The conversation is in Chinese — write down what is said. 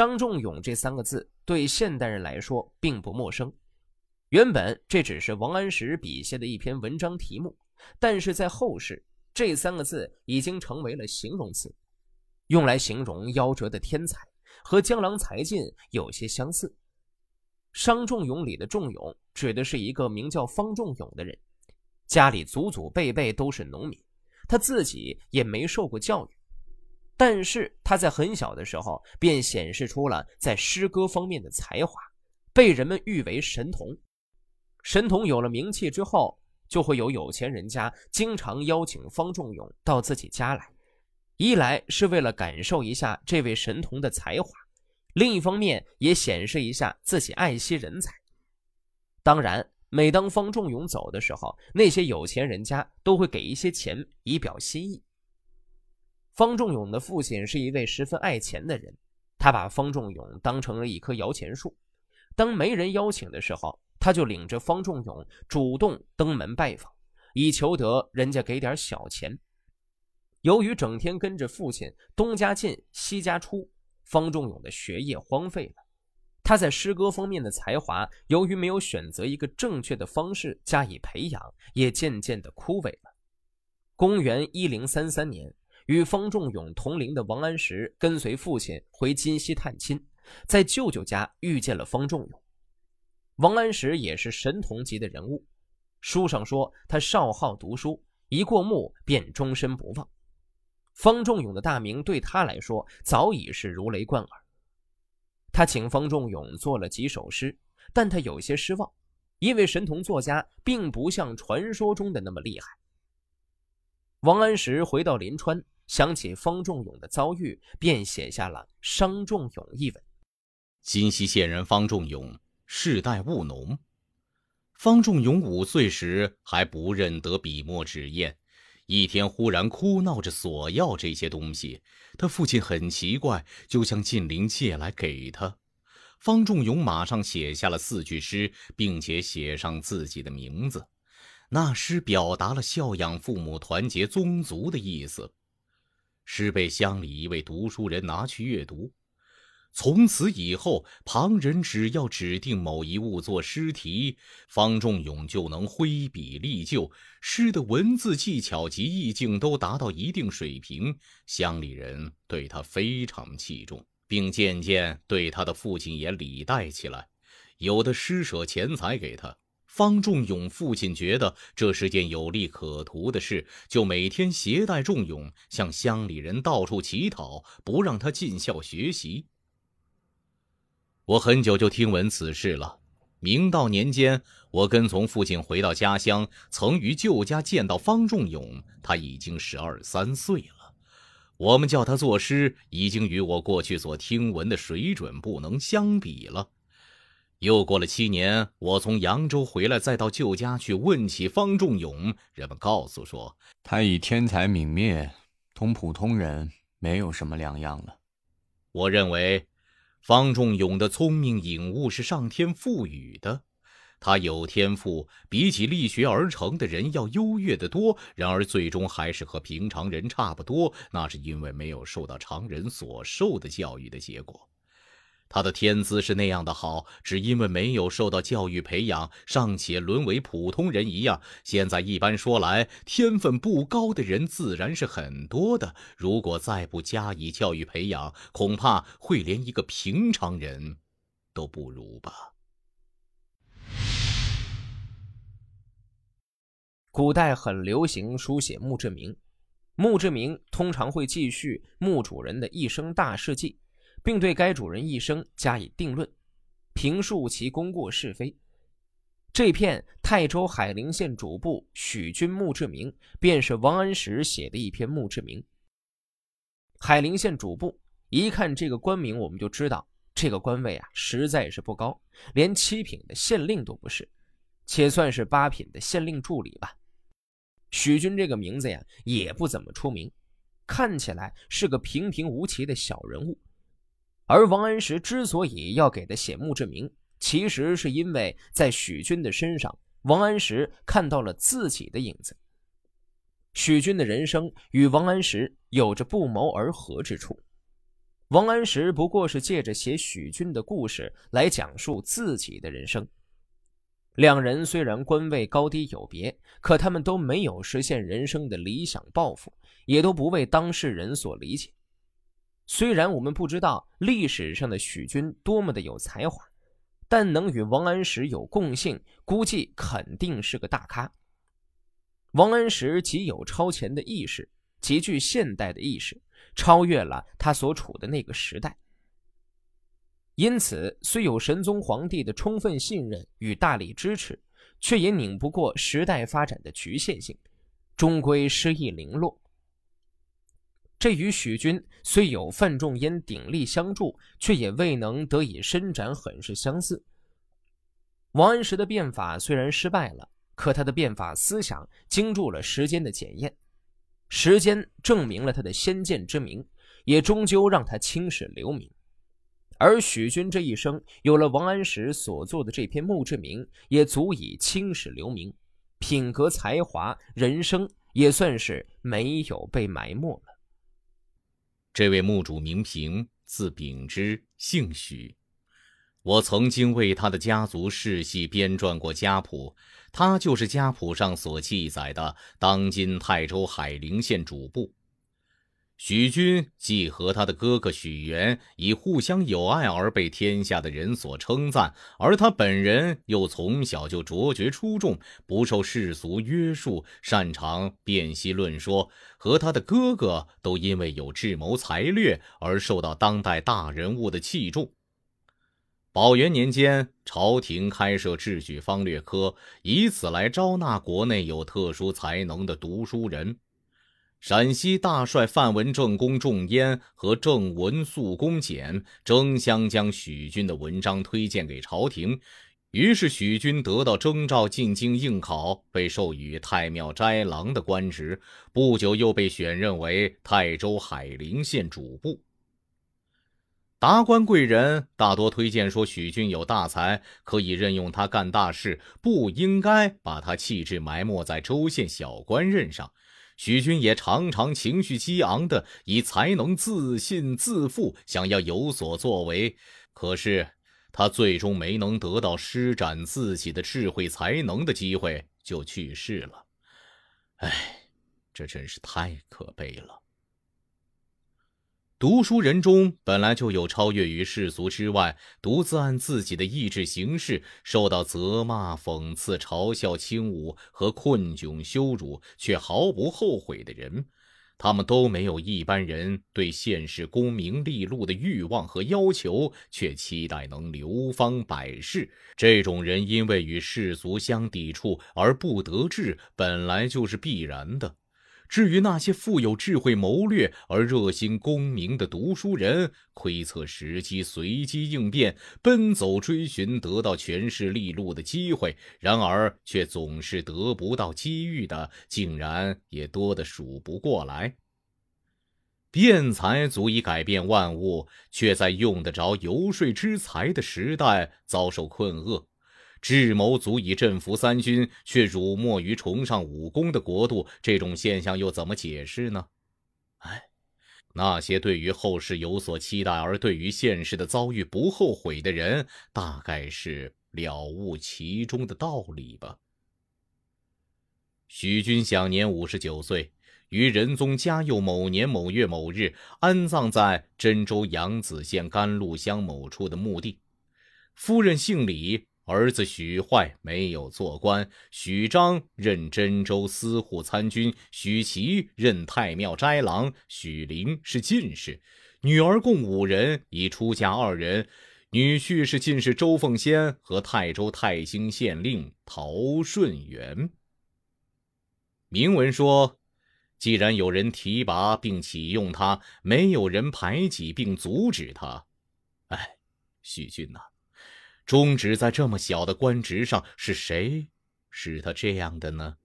张仲永这三个字对现代人来说并不陌生。原本这只是王安石笔下的一篇文章题目，但是在后世，这三个字已经成为了形容词，用来形容夭折的天才，和江郎才尽有些相似。商仲永里的仲永指的是一个名叫方仲永的人，家里祖祖辈辈都是农民，他自己也没受过教育。但是他在很小的时候便显示出了在诗歌方面的才华，被人们誉为神童。神童有了名气之后，就会有有钱人家经常邀请方仲永到自己家来，一来是为了感受一下这位神童的才华，另一方面也显示一下自己爱惜人才。当然，每当方仲永走的时候，那些有钱人家都会给一些钱以表心意。方仲永的父亲是一位十分爱钱的人，他把方仲永当成了一棵摇钱树。当没人邀请的时候，他就领着方仲永主动登门拜访，以求得人家给点小钱。由于整天跟着父亲东家进西家出，方仲永的学业荒废了。他在诗歌方面的才华，由于没有选择一个正确的方式加以培养，也渐渐的枯萎了。公元一零三三年。与方仲永同龄的王安石跟随父亲回金溪探亲，在舅舅家遇见了方仲永。王安石也是神童级的人物，书上说他少好读书，一过目便终身不忘。方仲永的大名对他来说早已是如雷贯耳。他请方仲永做了几首诗，但他有些失望，因为神童作家并不像传说中的那么厉害。王安石回到临川。想起方仲永的遭遇，便写下了《商仲永》一文。金溪县人方仲永，世代务农。方仲永五岁时还不认得笔墨纸砚，一天忽然哭闹着索要这些东西，他父亲很奇怪，就向近邻借来给他。方仲永马上写下了四句诗，并且写上自己的名字。那诗表达了孝养父母、团结宗族的意思。诗被乡里一位读书人拿去阅读，从此以后，旁人只要指定某一物做诗题，方仲永就能挥笔立就，诗的文字技巧及意境都达到一定水平。乡里人对他非常器重，并渐渐对他的父亲也礼待起来，有的施舍钱财给他。方仲永父亲觉得这是件有利可图的事，就每天携带仲永向乡里人到处乞讨，不让他尽孝学习。我很久就听闻此事了。明道年间，我跟从父亲回到家乡，曾于舅家见到方仲永，他已经十二三岁了。我们叫他作诗，已经与我过去所听闻的水准不能相比了。又过了七年，我从扬州回来，再到舅家去问起方仲永，人们告诉说，他已天才泯灭，同普通人没有什么两样了。我认为，方仲永的聪明颖悟是上天赋予的，他有天赋，比起力学而成的人要优越得多。然而，最终还是和平常人差不多，那是因为没有受到常人所受的教育的结果。他的天资是那样的好，只因为没有受到教育培养，尚且沦为普通人一样。现在一般说来，天分不高的人自然是很多的。如果再不加以教育培养，恐怕会连一个平常人都不如吧。古代很流行书写墓志铭，墓志铭通常会记叙墓主人的一生大事迹。并对该主人一生加以定论，评述其功过是非。这篇泰州海陵县主簿许君墓志铭，便是王安石写的一篇墓志铭。海陵县主簿，一看这个官名，我们就知道这个官位啊，实在是不高，连七品的县令都不是，且算是八品的县令助理吧。许君这个名字呀，也不怎么出名，看起来是个平平无奇的小人物。而王安石之所以要给他写墓志铭，其实是因为在许君的身上，王安石看到了自己的影子。许君的人生与王安石有着不谋而合之处。王安石不过是借着写许君的故事来讲述自己的人生。两人虽然官位高低有别，可他们都没有实现人生的理想抱负，也都不为当事人所理解。虽然我们不知道历史上的许君多么的有才华，但能与王安石有共性，估计肯定是个大咖。王安石极有超前的意识，极具现代的意识。超越了他所处的那个时代，因此虽有神宗皇帝的充分信任与大力支持，却也拧不过时代发展的局限性，终归失意零落。这与许君虽有范仲淹鼎力相助，却也未能得以伸展，很是相似。王安石的变法虽然失败了，可他的变法思想经住了时间的检验。时间证明了他的先见之明，也终究让他青史留名。而许君这一生有了王安石所做的这篇墓志铭，也足以青史留名，品格、才华、人生也算是没有被埋没了。这位墓主名平，字秉之，姓许。我曾经为他的家族世系编撰过家谱，他就是家谱上所记载的当今泰州海陵县主簿。许君既和他的哥哥许元以互相友爱而被天下的人所称赞，而他本人又从小就卓绝出众，不受世俗约束，擅长辨析论说，和他的哥哥都因为有智谋才略而受到当代大人物的器重。宝元年间，朝廷开设秩序方略科，以此来招纳国内有特殊才能的读书人。陕西大帅范文正公仲淹和郑文肃公简争相将许君的文章推荐给朝廷，于是许君得到征召进京应考，被授予太庙斋郎的官职。不久，又被选任为泰州海陵县主簿。达官贵人大多推荐说，许君有大才，可以任用他干大事，不应该把他弃置埋没在州县小官任上。许君也常常情绪激昂的以才能自信自负，想要有所作为，可是他最终没能得到施展自己的智慧才能的机会，就去世了。唉，这真是太可悲了。读书人中本来就有超越于世俗之外，独自按自己的意志行事，受到责骂、讽刺、嘲笑、轻侮和困窘羞辱，却毫不后悔的人。他们都没有一般人对现世功名利禄的欲望和要求，却期待能流芳百世。这种人因为与世俗相抵触而不得志，本来就是必然的。至于那些富有智慧谋略而热心功名的读书人，窥测时机，随机应变，奔走追寻得到权势利禄的机会，然而却总是得不到机遇的，竟然也多得数不过来。辩才足以改变万物，却在用得着游说之才的时代遭受困厄。智谋足以镇服三军，却辱没于崇尚武功的国度，这种现象又怎么解释呢？哎，那些对于后世有所期待而对于现实的遭遇不后悔的人，大概是了悟其中的道理吧。许君享年五十九岁，于仁宗嘉佑某年某月某日安葬在真州扬子县甘露乡某处的墓地，夫人姓李。儿子许坏没有做官，许章任真州司户参军，许琦任太庙斋郎，许林是进士。女儿共五人，已出嫁二人，女婿是进士周凤仙和泰州泰兴县令陶顺元。铭文说：“既然有人提拔并启用他，没有人排挤并阻止他。”哎，许俊呐。终止在这么小的官职上，是谁使他这样的呢？